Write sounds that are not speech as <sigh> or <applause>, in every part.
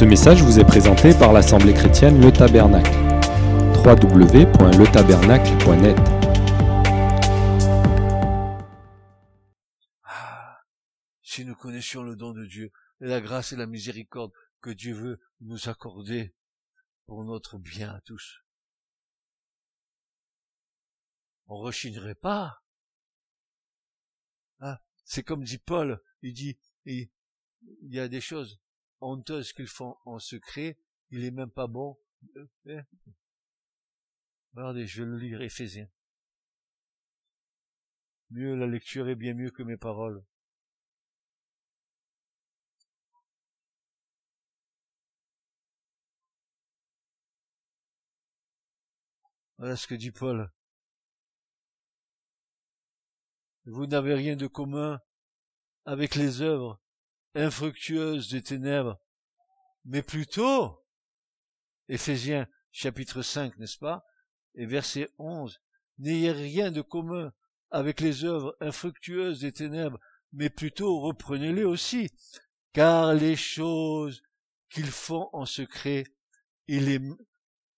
Ce message vous est présenté par l'Assemblée chrétienne Le Tabernacle. www.letabernacle.net Ah, si nous connaissions le don de Dieu, la grâce et la miséricorde que Dieu veut nous accorder pour notre bien à tous, on rechignerait pas. Ah, c'est comme dit Paul, il dit, il y a des choses honteuses qu'ils font en secret, il est même pas bon. Euh, eh. Regardez, je vais le lire, Éphésiens. Mieux, la lecture est bien mieux que mes paroles. Voilà ce que dit Paul. Vous n'avez rien de commun avec les œuvres infructueuses des ténèbres, mais plutôt, Éphésiens chapitre 5, n'est-ce pas, et verset 11, n'ayez rien de commun avec les œuvres infructueuses des ténèbres, mais plutôt reprenez-les aussi, car les choses qu'ils font en secret, il est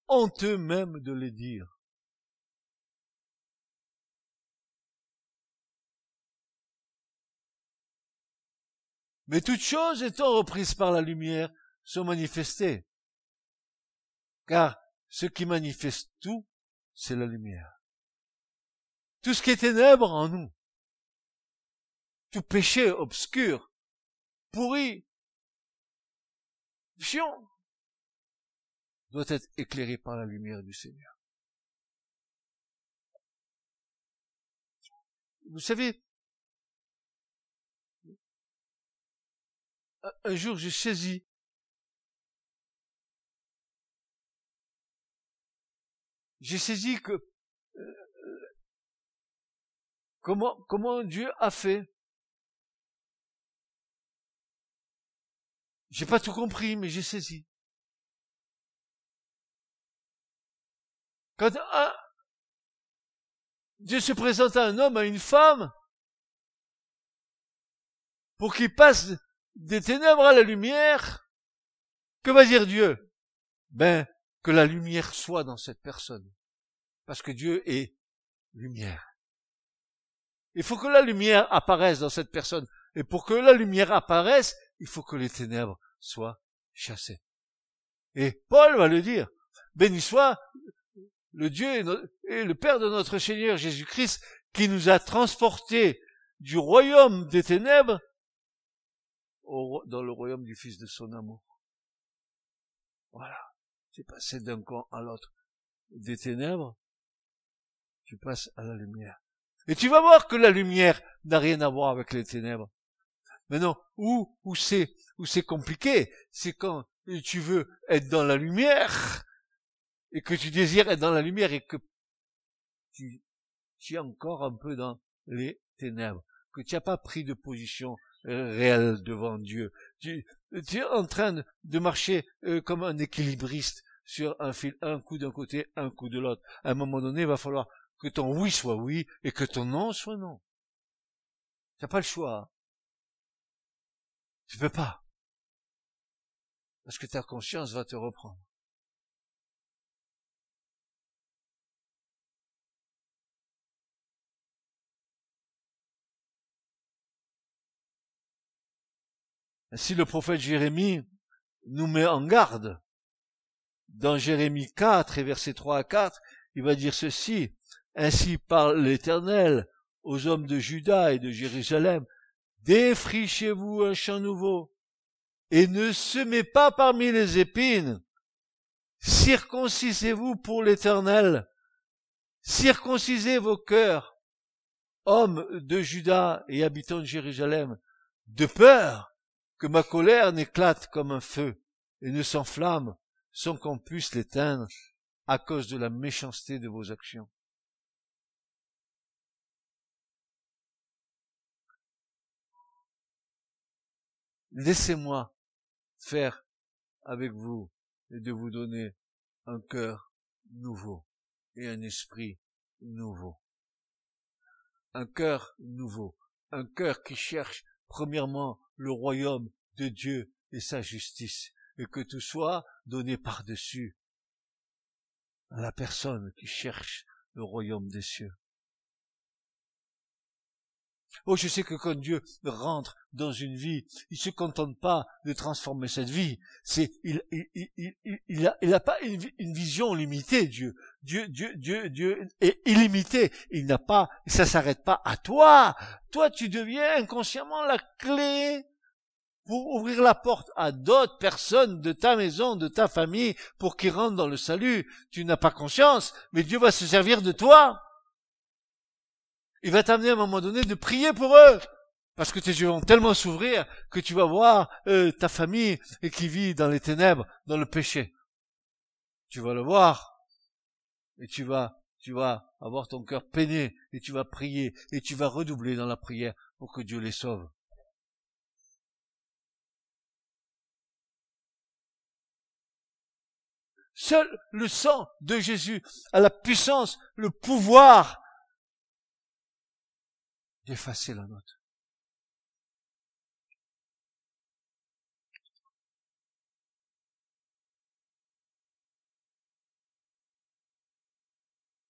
honteux même de les dire. Mais toutes choses étant reprises par la lumière sont manifestées. Car ce qui manifeste tout, c'est la lumière. Tout ce qui est ténèbre en nous, tout péché obscur, pourri, chiant, doit être éclairé par la lumière du Seigneur. Vous savez, un jour j'ai saisi j'ai saisi que euh, comment comment Dieu a fait. J'ai pas tout compris mais j'ai saisi. Quand un, Dieu se présente à un homme à une femme pour qu'il passe des ténèbres à la lumière, que va dire Dieu? Ben, que la lumière soit dans cette personne. Parce que Dieu est lumière. Il faut que la lumière apparaisse dans cette personne. Et pour que la lumière apparaisse, il faut que les ténèbres soient chassées. Et Paul va le dire. Béni soit le Dieu et le Père de notre Seigneur Jésus-Christ qui nous a transportés du royaume des ténèbres dans le royaume du Fils de son amour. Voilà. Tu passé d'un camp à l'autre. Des ténèbres, tu passes à la lumière. Et tu vas voir que la lumière n'a rien à voir avec les ténèbres. Mais non, où, où c'est, où c'est compliqué, c'est quand tu veux être dans la lumière, et que tu désires être dans la lumière, et que tu, tu es encore un peu dans les ténèbres, que tu n'as pas pris de position réel devant Dieu. Tu, tu es en train de marcher euh, comme un équilibriste sur un fil, un coup d'un côté, un coup de l'autre. À un moment donné, il va falloir que ton oui soit oui et que ton non soit non. Tu n'as pas le choix. Tu peux pas. Parce que ta conscience va te reprendre. Ainsi le prophète Jérémie nous met en garde. Dans Jérémie 4 et versets 3 à 4, il va dire ceci. Ainsi parle l'Éternel aux hommes de Juda et de Jérusalem. Défrichez-vous un champ nouveau et ne semez pas parmi les épines. Circoncisez-vous pour l'Éternel. Circoncisez vos cœurs, hommes de Juda et habitants de Jérusalem, de peur que ma colère n'éclate comme un feu et ne s'enflamme sans qu'on puisse l'éteindre à cause de la méchanceté de vos actions. Laissez-moi faire avec vous et de vous donner un cœur nouveau et un esprit nouveau. Un cœur nouveau, un cœur qui cherche premièrement le royaume de Dieu et sa justice. et que tout soit donné par-dessus à la personne qui cherche le royaume des cieux. Oh, je sais que quand Dieu rentre dans une vie, il se contente pas de transformer cette vie. C'est, il, il, il, il, a, il a pas une, une, vision limitée, Dieu. Dieu, Dieu, Dieu, Dieu est illimité. Il n'a pas, ça s'arrête pas à toi. Toi, tu deviens inconsciemment la clé pour ouvrir la porte à d'autres personnes de ta maison, de ta famille, pour qu'ils rentrent dans le salut. Tu n'as pas conscience, mais Dieu va se servir de toi. Il va t'amener à un moment donné de prier pour eux. Parce que tes yeux vont tellement s'ouvrir que tu vas voir euh, ta famille qui vit dans les ténèbres, dans le péché. Tu vas le voir et tu vas, tu vas avoir ton cœur peiné et tu vas prier et tu vas redoubler dans la prière pour que Dieu les sauve. Seul le sang de Jésus a la puissance, le pouvoir d'effacer la note.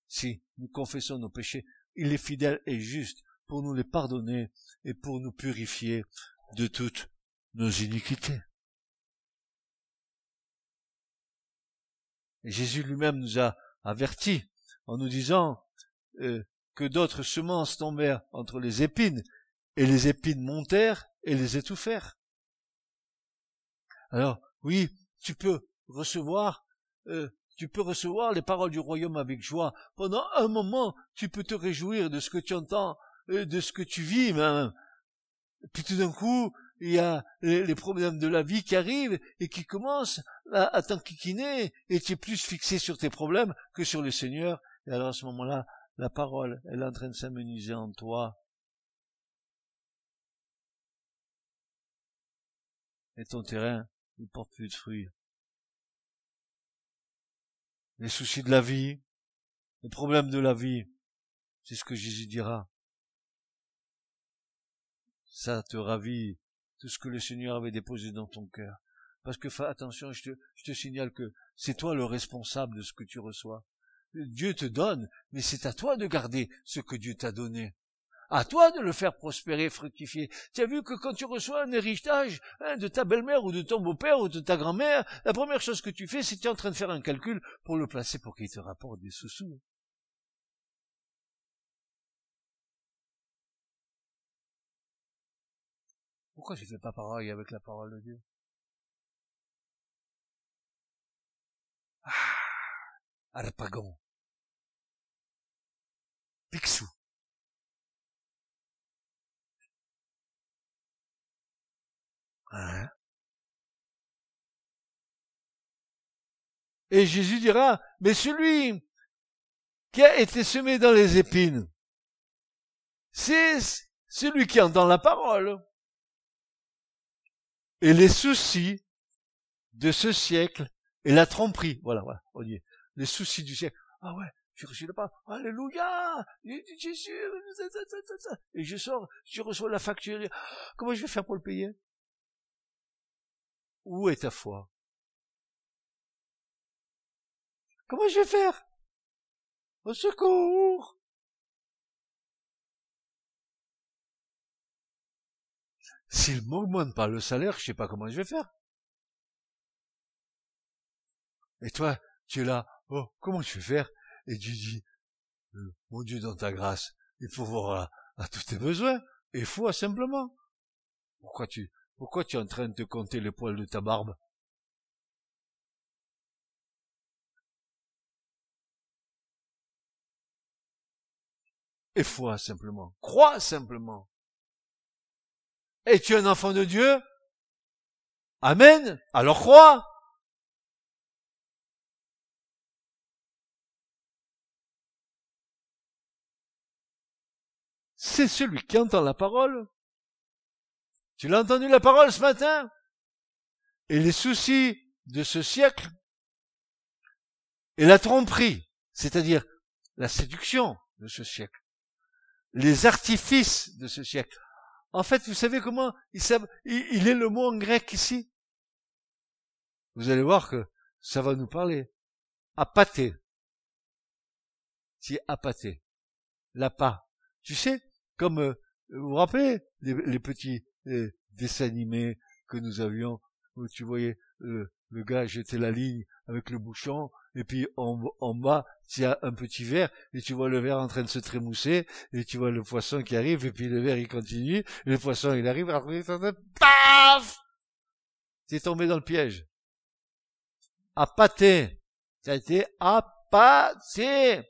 Si nous confessons nos péchés, il est fidèle et juste pour nous les pardonner et pour nous purifier de toutes nos iniquités. Jésus lui-même nous a avertis en nous disant, euh, d'autres semences tombèrent entre les épines, et les épines montèrent et les étouffèrent. Alors, oui, tu peux recevoir, euh, tu peux recevoir les paroles du royaume avec joie. Pendant un moment, tu peux te réjouir de ce que tu entends, euh, de ce que tu vis même. Puis tout d'un coup, il y a les, problèmes de la vie qui arrivent et qui commencent à, à t'enquiquiner et tu es plus fixé sur tes problèmes que sur le Seigneur. Et alors à ce moment-là, la parole, elle est en train de s'amenuiser en toi. Et ton terrain, il porte plus de fruits. Les soucis de la vie, les problèmes de la vie, c'est ce que Jésus dira. Ça te ravit tout ce que le Seigneur avait déposé dans ton cœur. Parce que fais attention, je te, je te signale que c'est toi le responsable de ce que tu reçois. Dieu te donne, mais c'est à toi de garder ce que Dieu t'a donné. À toi de le faire prospérer, fructifier. Tu as vu que quand tu reçois un héritage hein, de ta belle-mère ou de ton beau-père ou de ta grand-mère, la première chose que tu fais, c'est que tu es en train de faire un calcul pour le placer pour qu'il te rapporte des sous-sous. Pourquoi je ne fais pas pareil avec la parole de Dieu? Ah, Arpagon. Picsou. Et Jésus dira, mais celui qui a été semé dans les épines, c'est celui qui entend la parole. Et les soucis de ce siècle et la tromperie, voilà, voilà, les soucis du siècle. Ah ouais, reçu la parole. Alléluia! Jésus! Et je sors, je reçois la facture. Comment je vais faire pour le payer? Où est ta foi? Comment je vais faire? Au secours! S'il m'augmente pas le salaire, je sais pas comment je vais faire. Et toi, tu es là, oh, comment tu vais faire? Et tu dis, euh, mon Dieu, dans ta grâce, il faut voir à, tous tes besoins, et foi simplement. Pourquoi tu, pourquoi tu es en train de te compter les poils de ta barbe? Et foi simplement. Crois simplement. Et tu es un enfant de Dieu? Amen. Alors crois. C'est celui qui entend la parole. Tu l'as entendu la parole ce matin? Et les soucis de ce siècle et la tromperie, c'est-à-dire la séduction de ce siècle, les artifices de ce siècle. En fait, vous savez comment il, est le mot en grec ici vous allez voir que ça va nous parler. Appâté. C'est appâté. L'appât. Tu sais, comme euh, vous vous rappelez les, petits dessins animés que nous avions où tu voyais euh, le gars jeter la ligne avec le bouchon et puis en, en bas il y a un petit verre et tu vois le verre en train de se trémousser et tu vois le poisson qui arrive et puis le verre il continue et le poisson il arrive après paf! T'es tombé dans le piège. Appâté ça a été appâté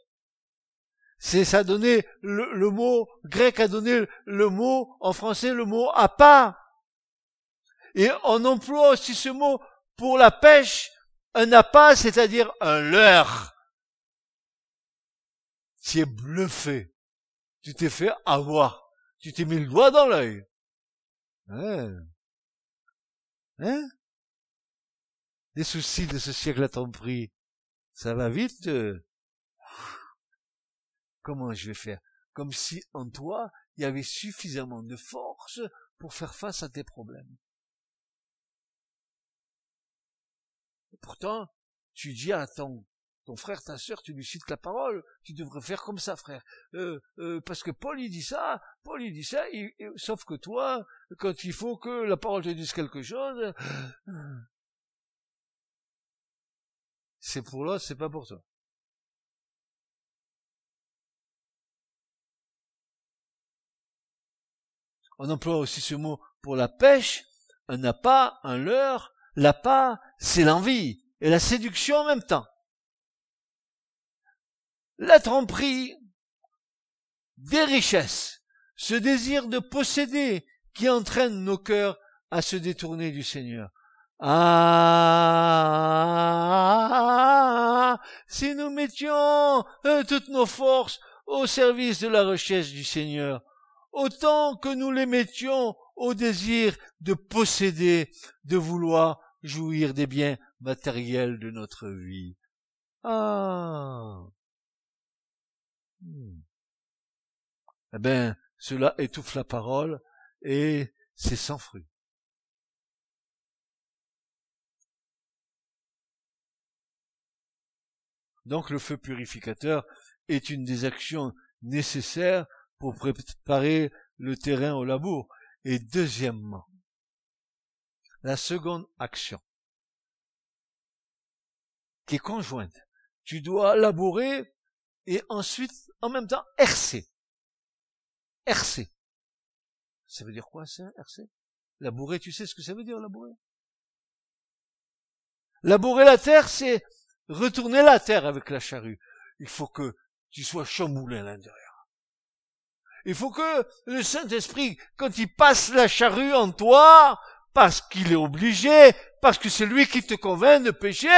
c'est ça donné le, mot grec a donné le mot en français le mot appât et on emploie aussi ce mot pour la pêche un appât, c'est-à-dire un leurre. Tu es bluffé. Tu t'es fait avoir. Tu t'es mis le doigt dans l'œil. Hein? Hein? Les soucis de ce siècle à ton prix. Ça va vite. Euh? Comment je vais faire? Comme si en toi, il y avait suffisamment de force pour faire face à tes problèmes. pourtant, tu dis à ton, frère, ta sœur, tu lui cites la parole, tu devrais faire comme ça, frère. Euh, euh, parce que Paul il dit ça, Paul il dit ça, sauf que toi, quand il faut que la parole te dise quelque chose, c'est pour l'autre, c'est pas pour toi. On emploie aussi ce mot pour la pêche, un appât, un leurre, L'appât, c'est l'envie et la séduction en même temps. La tromperie des richesses, ce désir de posséder qui entraîne nos cœurs à se détourner du Seigneur. Ah, si nous mettions euh, toutes nos forces au service de la recherche du Seigneur, autant que nous les mettions au désir de posséder, de vouloir jouir des biens matériels de notre vie. Ah. Hmm. Eh ben, cela étouffe la parole et c'est sans fruit. Donc le feu purificateur est une des actions nécessaires pour préparer le terrain au labour. Et deuxièmement, la seconde action, qui est conjointe. Tu dois labourer et ensuite, en même temps, hercer. Hercer. Ça veut dire quoi ça, hercer Labourer, tu sais ce que ça veut dire, labourer? Labourer la terre, c'est retourner la terre avec la charrue. Il faut que tu sois chamboulé à l'intérieur. Il faut que le Saint-Esprit, quand il passe la charrue en toi, parce qu'il est obligé, parce que c'est lui qui te convainc de pécher.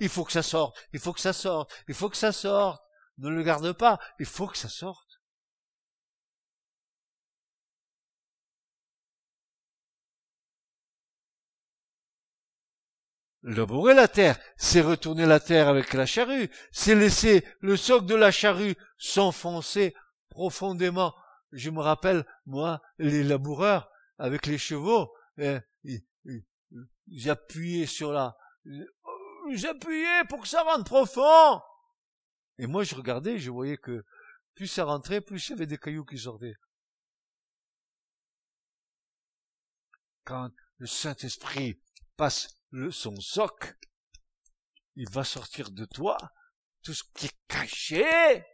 Il faut que ça sorte, il faut que ça sorte, il faut que ça sorte. Ne le garde pas, il faut que ça sorte. Labourer la terre, c'est retourner la terre avec la charrue, c'est laisser le soc de la charrue s'enfoncer profondément. Je me rappelle, moi, les laboureurs avec les chevaux, eh, j'appuyais sur la, j'appuyais pour que ça rentre profond. Et moi, je regardais, je voyais que plus ça rentrait, plus il y avait des cailloux qui sortaient. Quand le Saint-Esprit passe le, son soc, il va sortir de toi tout ce qui est caché.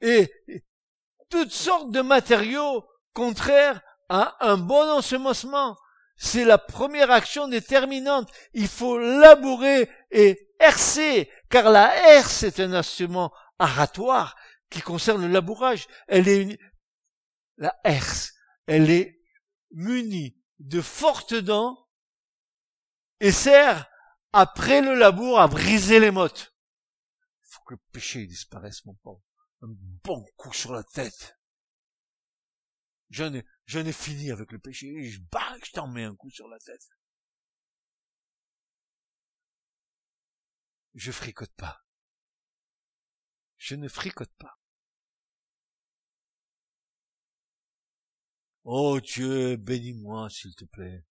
Et, toutes sortes de matériaux contraires à un bon ensemencement. C'est la première action déterminante. Il faut labourer et hercer, car la herse est un instrument aratoire qui concerne le labourage. Elle est la herse, elle est munie de fortes dents et sert après le labour à briser les mottes. Il faut que le péché disparaisse, mon pauvre un bon coup sur la tête. J'en ai, j'en ai fini avec le péché, je je t'en mets un coup sur la tête. Je fricote pas. Je ne fricote pas. Oh Dieu, bénis-moi, s'il te plaît.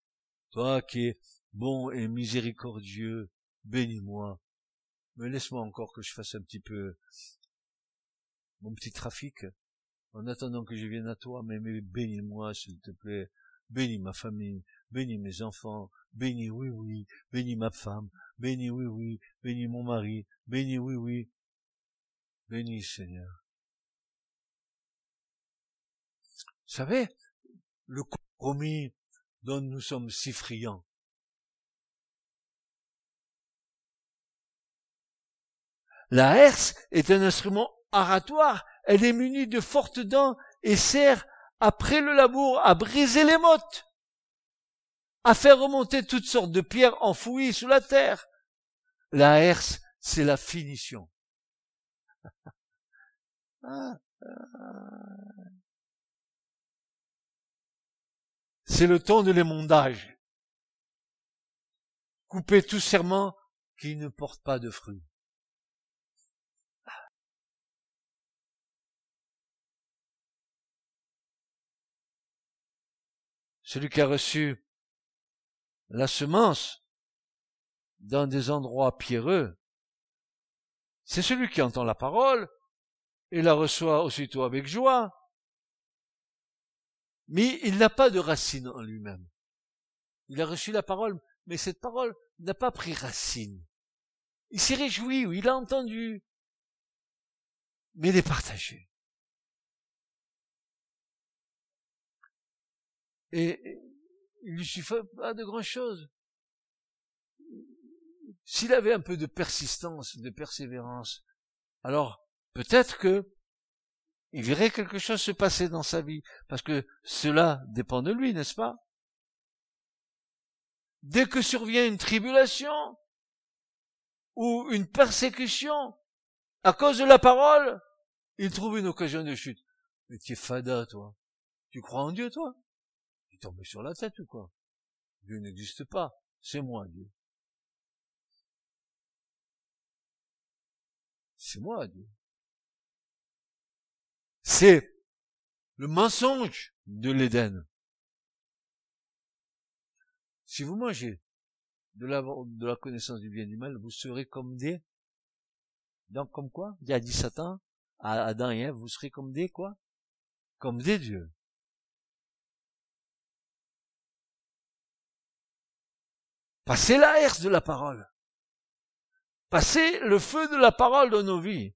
Toi qui es bon et miséricordieux, bénis-moi. Mais laisse-moi encore que je fasse un petit peu mon petit trafic en attendant que je vienne à toi, mais, bénis-moi, s'il te plaît. Bénis ma famille, bénis mes enfants, bénis oui, oui, bénis ma femme, bénis oui, oui, bénis mon mari, bénis oui, oui. Bénis Seigneur. Vous savez, le compromis dont nous sommes si friands. La herse est un instrument oratoire. Elle est munie de fortes dents et sert, après le labour, à briser les mottes, à faire remonter toutes sortes de pierres enfouies sous la terre. La herse, c'est la finition. <laughs> Ah, ah. C'est le temps de l'émondage. Couper tout serment qui ne porte pas de fruits. Celui qui a reçu la semence dans des endroits pierreux, c'est celui qui entend la parole et la reçoit aussitôt avec joie, mais il n'a pas de racine en lui-même. Il a reçu la parole, mais cette parole n'a pas pris racine. Il s'est réjoui, il a entendu, mais il est partagé. Et il lui suffit pas de grand chose. S'il avait un peu de persistance, de persévérance, alors peut-être que il verrait quelque chose se passer dans sa vie, parce que cela dépend de lui, n'est-ce pas? Dès que survient une tribulation ou une persécution à cause de la parole, il trouve une occasion de chute. Mais tu es fada, toi. Tu crois en Dieu, toi? Tombé sur la tête ou quoi? Dieu n'existe pas. C'est moi, Dieu. C'est moi, Dieu. C'est le mensonge de l'Éden. Si vous mangez de la, connaissance du bien et du mal, vous serez comme des, donc comme quoi? Il y a dit Satan, Adam et Ève, vous serez comme des quoi? Comme des dieux. Passez la herse de la parole. Passez le feu de la parole dans nos vies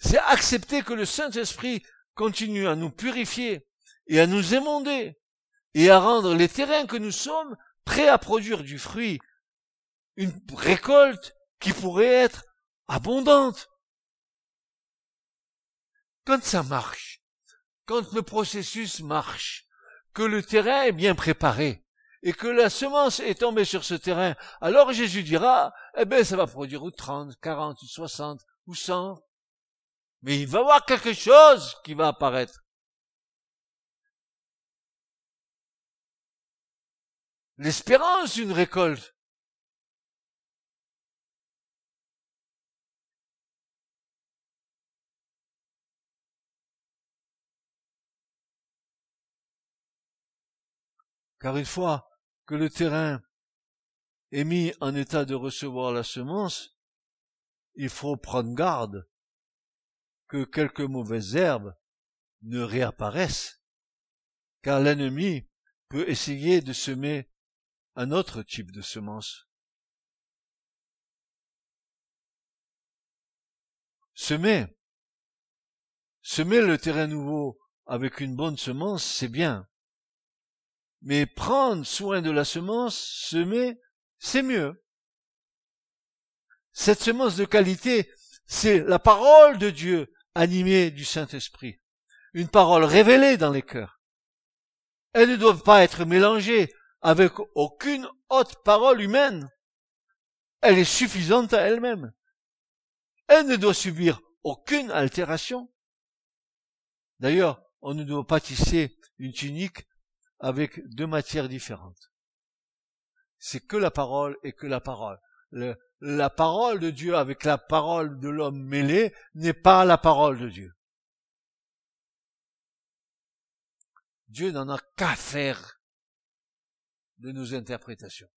c'est accepter que le Saint-Esprit continue à nous purifier et à nous émonder et à rendre les terrains que nous sommes prêts à produire du fruit, une récolte qui pourrait être abondante. Quand ça marche, quand le processus marche, que le terrain est bien préparé, et que la semence est tombée sur ce terrain, alors Jésus dira, eh ben, ça va produire ou 30, 40, ou 60, ou 100, mais il va y avoir quelque chose qui va apparaître. L'espérance d'une récolte. Car une fois que le terrain est mis en état de recevoir la semence, il faut prendre garde que quelques mauvaises herbes ne réapparaissent, car l'ennemi peut essayer de semer un autre type de semence. Semer. Semer le terrain nouveau avec une bonne semence, c'est bien. Mais prendre soin de la semence, semer, c'est mieux. Cette semence de qualité, c'est la parole de Dieu animée du Saint-Esprit, une parole révélée dans les cœurs. Elles ne doivent pas être mélangées avec aucune autre parole humaine. Elle est suffisante à elle-même. Elle ne doit subir aucune altération. D'ailleurs, on ne doit pas tisser une tunique avec deux matières différentes. C'est que la parole et que la parole la parole de Dieu avec la parole de l'homme mêlée n'est pas la parole de Dieu. Dieu n'en a qu'à faire de nos interprétations.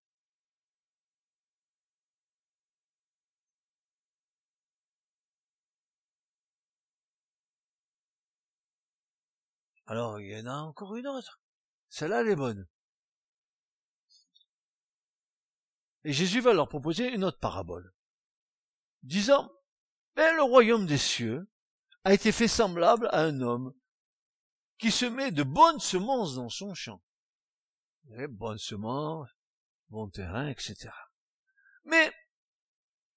Alors, il y en a encore une autre. Celle-là, elle est bonne. Et Jésus va leur proposer une autre parabole, disant, ben, le royaume des cieux a été fait semblable à un homme qui se met de bonnes semences dans son champ. Bonnes semences, bon terrain, etc. Mais,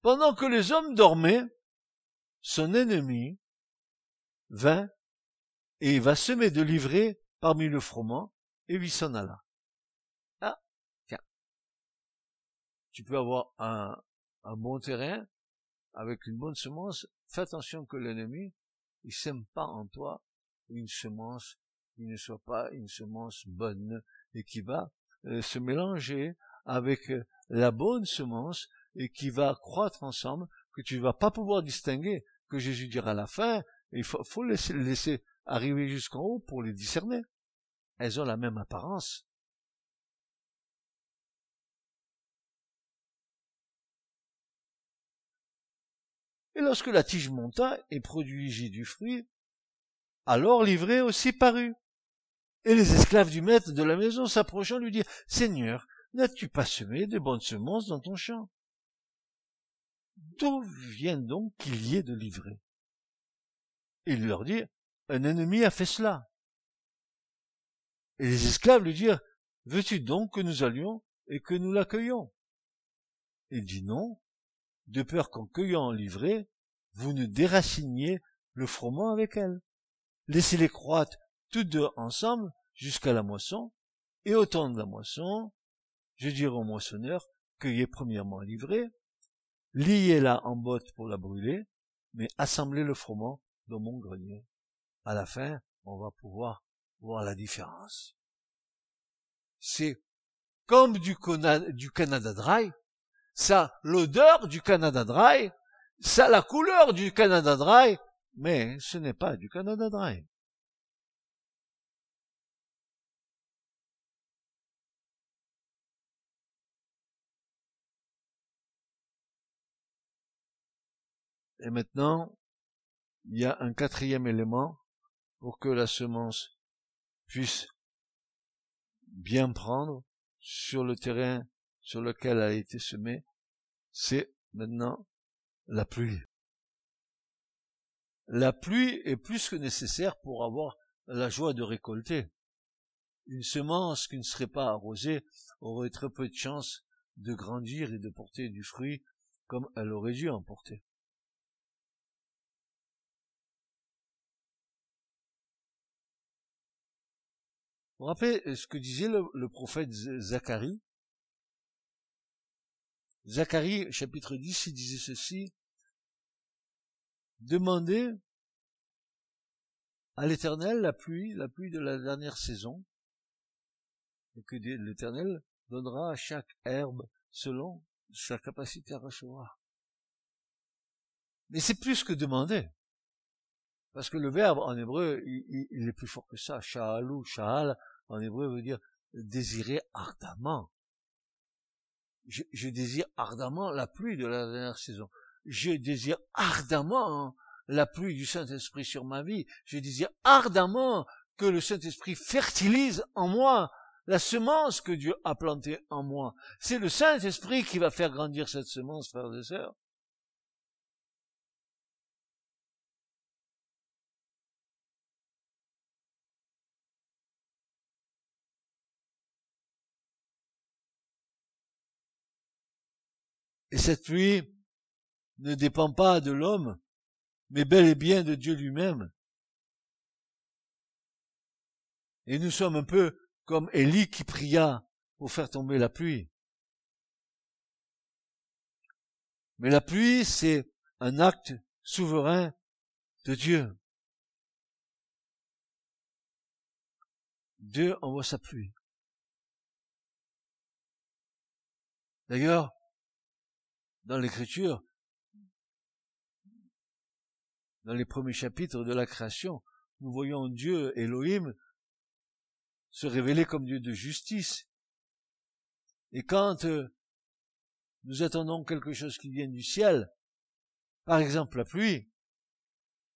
pendant que les hommes dormaient, son ennemi vint et va semer de l'ivraie parmi le froment, et il s'en alla. Ah, tiens. Tu peux avoir un, un bon terrain avec une bonne semence, fais attention que l'ennemi, il sème pas en toi une semence qui ne soit pas une semence bonne et qui va euh, se mélanger avec euh, la bonne semence et qui va croître ensemble que tu vas pas pouvoir distinguer que Jésus dira à la fin il faut, faut laisser, laisser arriver jusqu'en haut pour les discerner. Elles ont la même apparence. Et lorsque la tige monta et produisit du fruit, alors l'ivrée aussi parut. Et les esclaves du maître de la maison s'approchant lui dirent, Seigneur, n'as-tu pas semé de bonnes semences dans ton champ? D'où vient donc qu'il y ait de l'ivraie? Il leur dit, un ennemi a fait cela. Et les esclaves lui dirent, veux-tu donc que nous allions et que nous l'accueillions? Il dit non, de peur qu'en cueillant l'ivraie, vous ne déraciniez le froment avec elle. Laissez-les croître toutes deux ensemble jusqu'à la moisson, et au temps de la moisson, je dirai au moissonneur, cueillez premièrement l'ivraie, liez-la en botte pour la brûler, mais assemblez le froment dans mon grenier. À la fin, on va pouvoir voir la différence. C'est comme du, du Canada Dry, ça l'odeur du Canada Dry, ça la couleur du Canada Dry, mais ce n'est pas du Canada Dry. Et maintenant, il y a un quatrième élément pour que la semence puisse bien prendre sur le terrain sur lequel a été semée, c'est maintenant la pluie. La pluie est plus que nécessaire pour avoir la joie de récolter. Une semence qui ne serait pas arrosée aurait très peu de chance de grandir et de porter du fruit comme elle aurait dû en porter. Vous rappelez ce que disait le, le prophète Zacharie? Zacharie, chapitre 10, il disait ceci. Demandez à l'éternel la pluie, la pluie de la dernière saison, et que l'éternel donnera à chaque herbe selon sa capacité à recevoir. Mais c'est plus que demander. Parce que le verbe en hébreu, il, est plus fort que ça. Sha'alou, sha'al, en hébreu veut dire désirer ardemment je, désire ardemment la pluie de la dernière saison. Je désire ardemment la pluie du Saint-Esprit sur ma vie. Je désire ardemment que le Saint-Esprit fertilise en moi la semence que Dieu a plantée en moi. C'est le Saint-Esprit qui va faire grandir cette semence, frères et sœurs. Et cette pluie ne dépend pas de l'homme, mais bel et bien de Dieu lui-même. Et nous sommes un peu comme Élie qui pria pour faire tomber la pluie. Mais la pluie, c'est un acte souverain de Dieu. Dieu envoie sa pluie. D'ailleurs, dans l'écriture, dans les premiers chapitres de la création, nous voyons Dieu, Elohim, se révéler comme Dieu de justice. Et quand euh, nous attendons quelque chose qui vient du ciel, par exemple la pluie,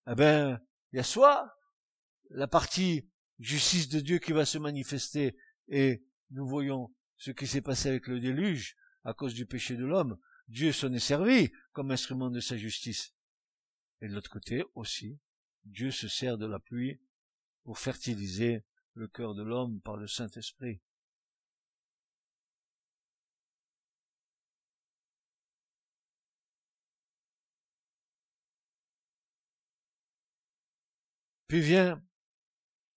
eh ben, il y a soit la partie justice de Dieu qui va se manifester et nous voyons ce qui s'est passé avec le déluge à cause du péché de l'homme. Dieu s'en est servi comme instrument de sa justice. Et de l'autre côté aussi, Dieu se sert de la pluie pour fertiliser le cœur de l'homme par le Saint-Esprit. Puis vient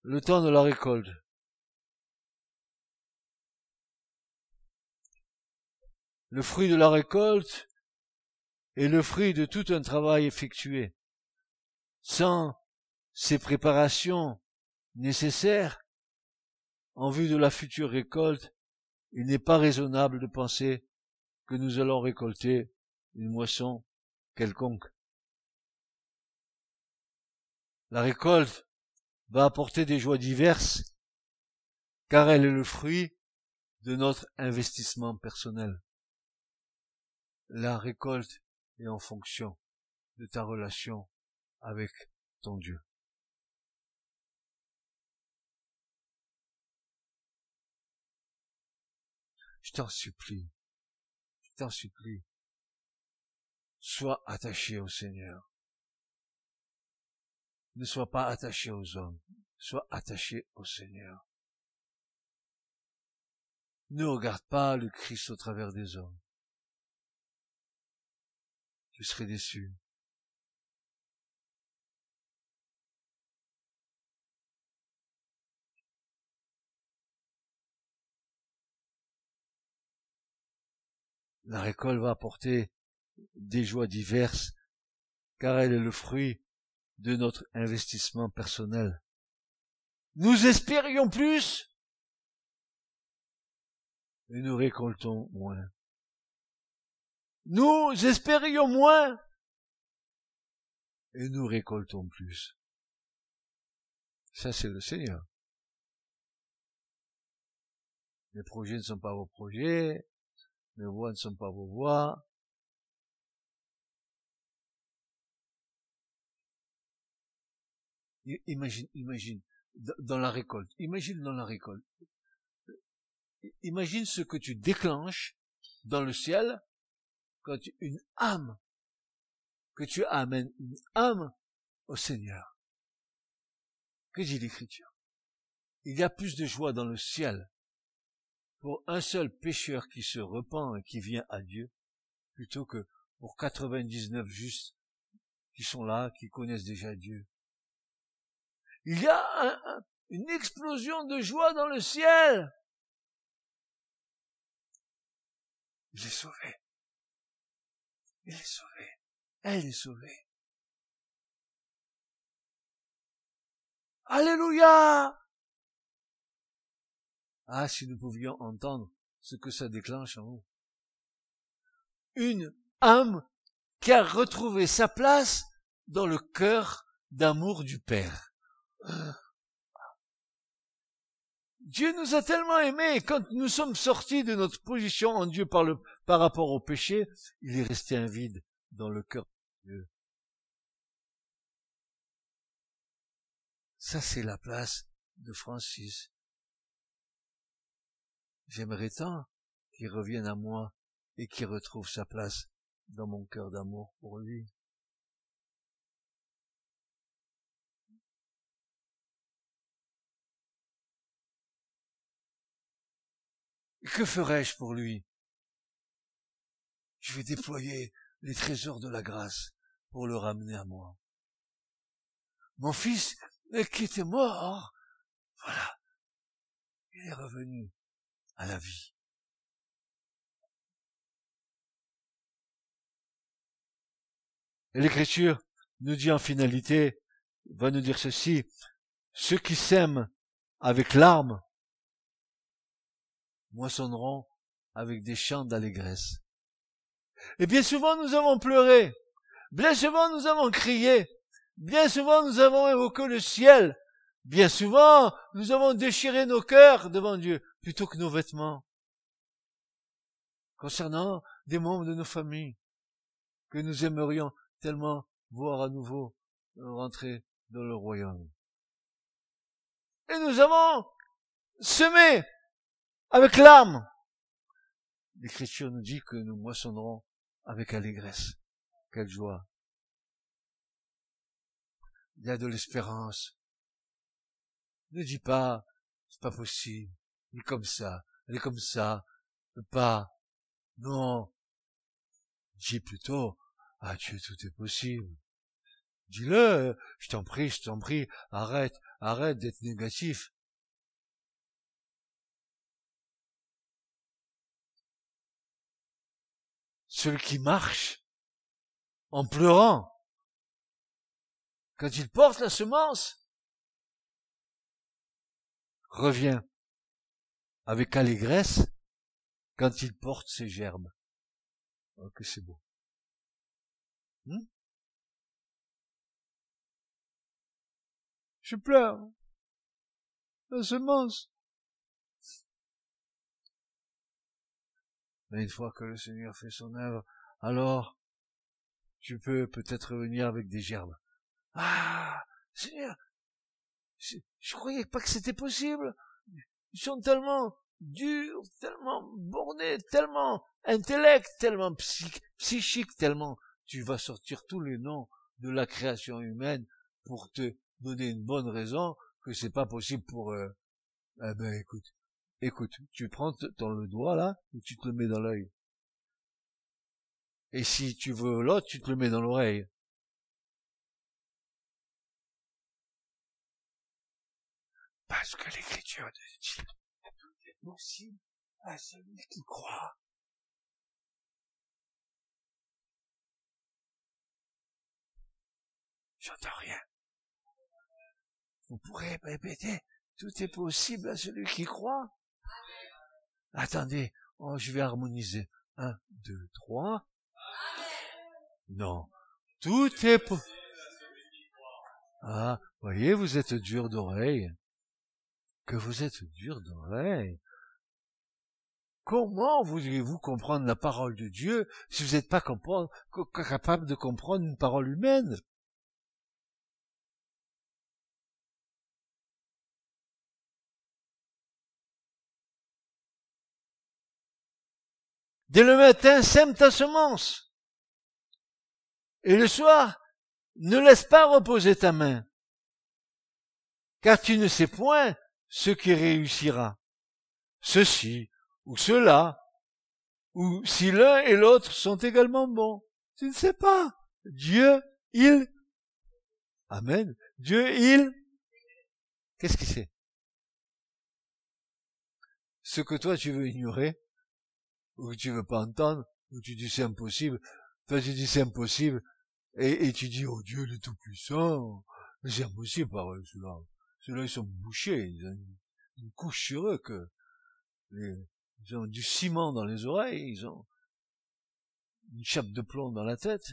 le temps de la récolte. Le fruit de la récolte est le fruit de tout un travail effectué. Sans ces préparations nécessaires en vue de la future récolte, il n'est pas raisonnable de penser que nous allons récolter une moisson quelconque. La récolte va apporter des joies diverses, car elle est le fruit de notre investissement personnel. La récolte est en fonction de ta relation avec ton Dieu. Je t'en supplie, je t'en supplie, sois attaché au Seigneur. Ne sois pas attaché aux hommes, sois attaché au Seigneur. Ne regarde pas le Christ au travers des hommes. Serais déçu. La récolte va apporter des joies diverses, car elle est le fruit de notre investissement personnel. Nous espérions plus et nous récoltons moins. Nous espérions moins et nous récoltons plus. Ça, c'est le Seigneur. Les projets ne sont pas vos projets, les voix ne sont pas vos voix, Imagine, imagine, dans la récolte. Imagine dans la récolte. Imagine ce que tu déclenches dans le ciel quand une âme, que tu amènes une âme au Seigneur. Que dit l'Écriture? Il y a plus de joie dans le ciel pour un seul pécheur qui se repent et qui vient à Dieu, plutôt que pour 99 justes qui sont là, qui connaissent déjà Dieu il y a une explosion de joie dans le ciel. Il sauvé. Il est sauvé. Elle est sauvée. Alléluia. Ah, si nous pouvions entendre ce que ça déclenche en nous. Une âme qui a retrouvé sa place dans le cœur d'amour du Père. Dieu nous a tellement aimés, quand nous sommes sortis de notre position en Dieu par rapport au péché, il est resté un vide dans le cœur de Dieu. Ça, c'est la place de Francis. J'aimerais tant qu'il revienne à moi et qu'il retrouve sa place dans mon cœur d'amour pour lui. Que ferai-je pour lui? Je vais déployer les trésors de la grâce pour le ramener à moi. Mon fils qui était mort, voilà, il est revenu à la vie. Et l'écriture nous dit en finalité, va nous dire ceci, ceux qui s'aiment avec larmes moissonneront avec des chants d'allégresse. Et bien souvent nous avons pleuré, bien souvent nous avons crié, bien souvent nous avons évoqué le ciel, Bien souvent, nous avons déchiré nos cœurs devant Dieu plutôt que nos vêtements. Concernant des membres de nos familles que nous aimerions tellement voir à nouveau rentrer dans le royaume. Et nous avons semé avec l'âme. L'Écriture nous dit que nous moissonnerons avec allégresse. Quelle joie. Il y a de l'espérance. Ne dis pas, c'est pas possible. Il est comme ça, elle est comme ça. Pas. Non. Dis plutôt, ah Dieu, tout est possible. Dis-le, je t'en prie, je t'en prie, arrête, arrête d'être négatif. Celui qui marche en pleurant, quand il porte la semence, revient avec allégresse quand il porte ses gerbes. Oh, que c'est beau. Hmm? Je pleure. La semence. Une fois que le Seigneur fait son œuvre, alors tu peux peut-être revenir avec des gerbes. Ah, Seigneur, je, je croyais pas que c'était possible. Ils sont tellement durs, tellement bornés, tellement intellect, tellement psychiques, tellement tu vas sortir tous les noms de la création humaine pour te donner une bonne raison que c'est pas possible pour eux. Eh ben écoute, écoute, tu prends ton le doigt là et tu te le mets dans l'œil. Et si tu veux l'autre, tu te le mets dans l'oreille. Parce que l'écriture dit tout est possible à celui qui croit. J'entends rien. Vous pourrez répéter, tout est possible à celui qui croit. Attendez, oh, je vais harmoniser. Un, deux, trois. Non. Tout est possible. Ah, voyez, vous êtes dur d'oreille. Que vous êtes dur d'oreille. Comment voudriez-vous comprendre la parole de Dieu si vous n'êtes pas capable de comprendre une parole humaine? Dès le matin, sème ta semence. Et le soir, ne laisse pas reposer ta main. Car tu ne sais point ce qui réussira. Ceci ou cela, ou si l'un et l'autre sont également bons. Tu ne sais pas. Dieu, il. Amen. Dieu, il. Qu'est-ce qu'il sait? Ce que toi tu veux ignorer, ou que tu veux pas entendre, ou tu dis c'est impossible, toi tu dis c'est impossible, et, tu dis oh Dieu le Tout-Puissant, c'est impossible par eux, ceux-là. Ceux-là ils sont bouchés, ils ont une, couche sur eux que ils ont du ciment dans les oreilles, ils ont une chape de plomb dans la tête.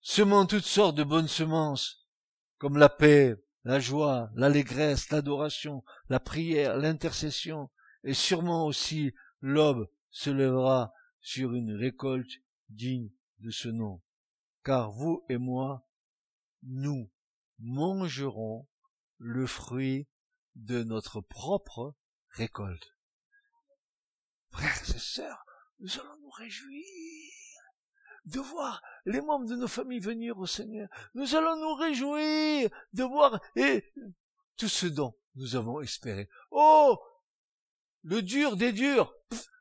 Semant toutes sortes de bonnes semences, comme la paix, la joie, l'allégresse, l'adoration, la prière, l'intercession, et sûrement aussi l'aube se lèvera sur une récolte digne de ce nom. Car vous et moi, nous mangerons le fruit de notre propre récolte. Frères et sœurs, nous allons nous réjouir de voir les membres de nos familles venir au Seigneur. Nous allons nous réjouir de voir et tout ce dont nous avons espéré. Oh, le dur des durs,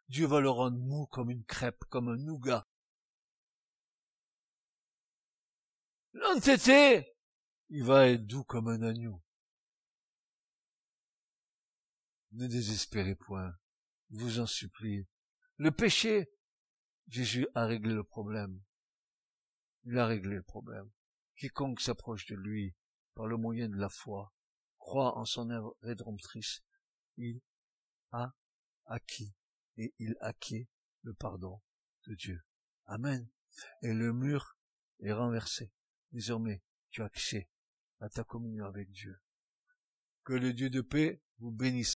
Dieu va le rendre mou comme une crêpe, comme un nougat. L'entêté, il va être doux comme un agneau. Ne désespérez point, vous en supplie. Le péché, Jésus a réglé le problème. Il a réglé le problème. Quiconque s'approche de lui par le moyen de la foi, croit en son œuvre rédemptrice, il a acquis et il acquiert le pardon de Dieu. Amen. Et le mur est renversé. Désormais, tu as accès à ta communion avec Dieu. Que le Dieu de paix vous bénisse.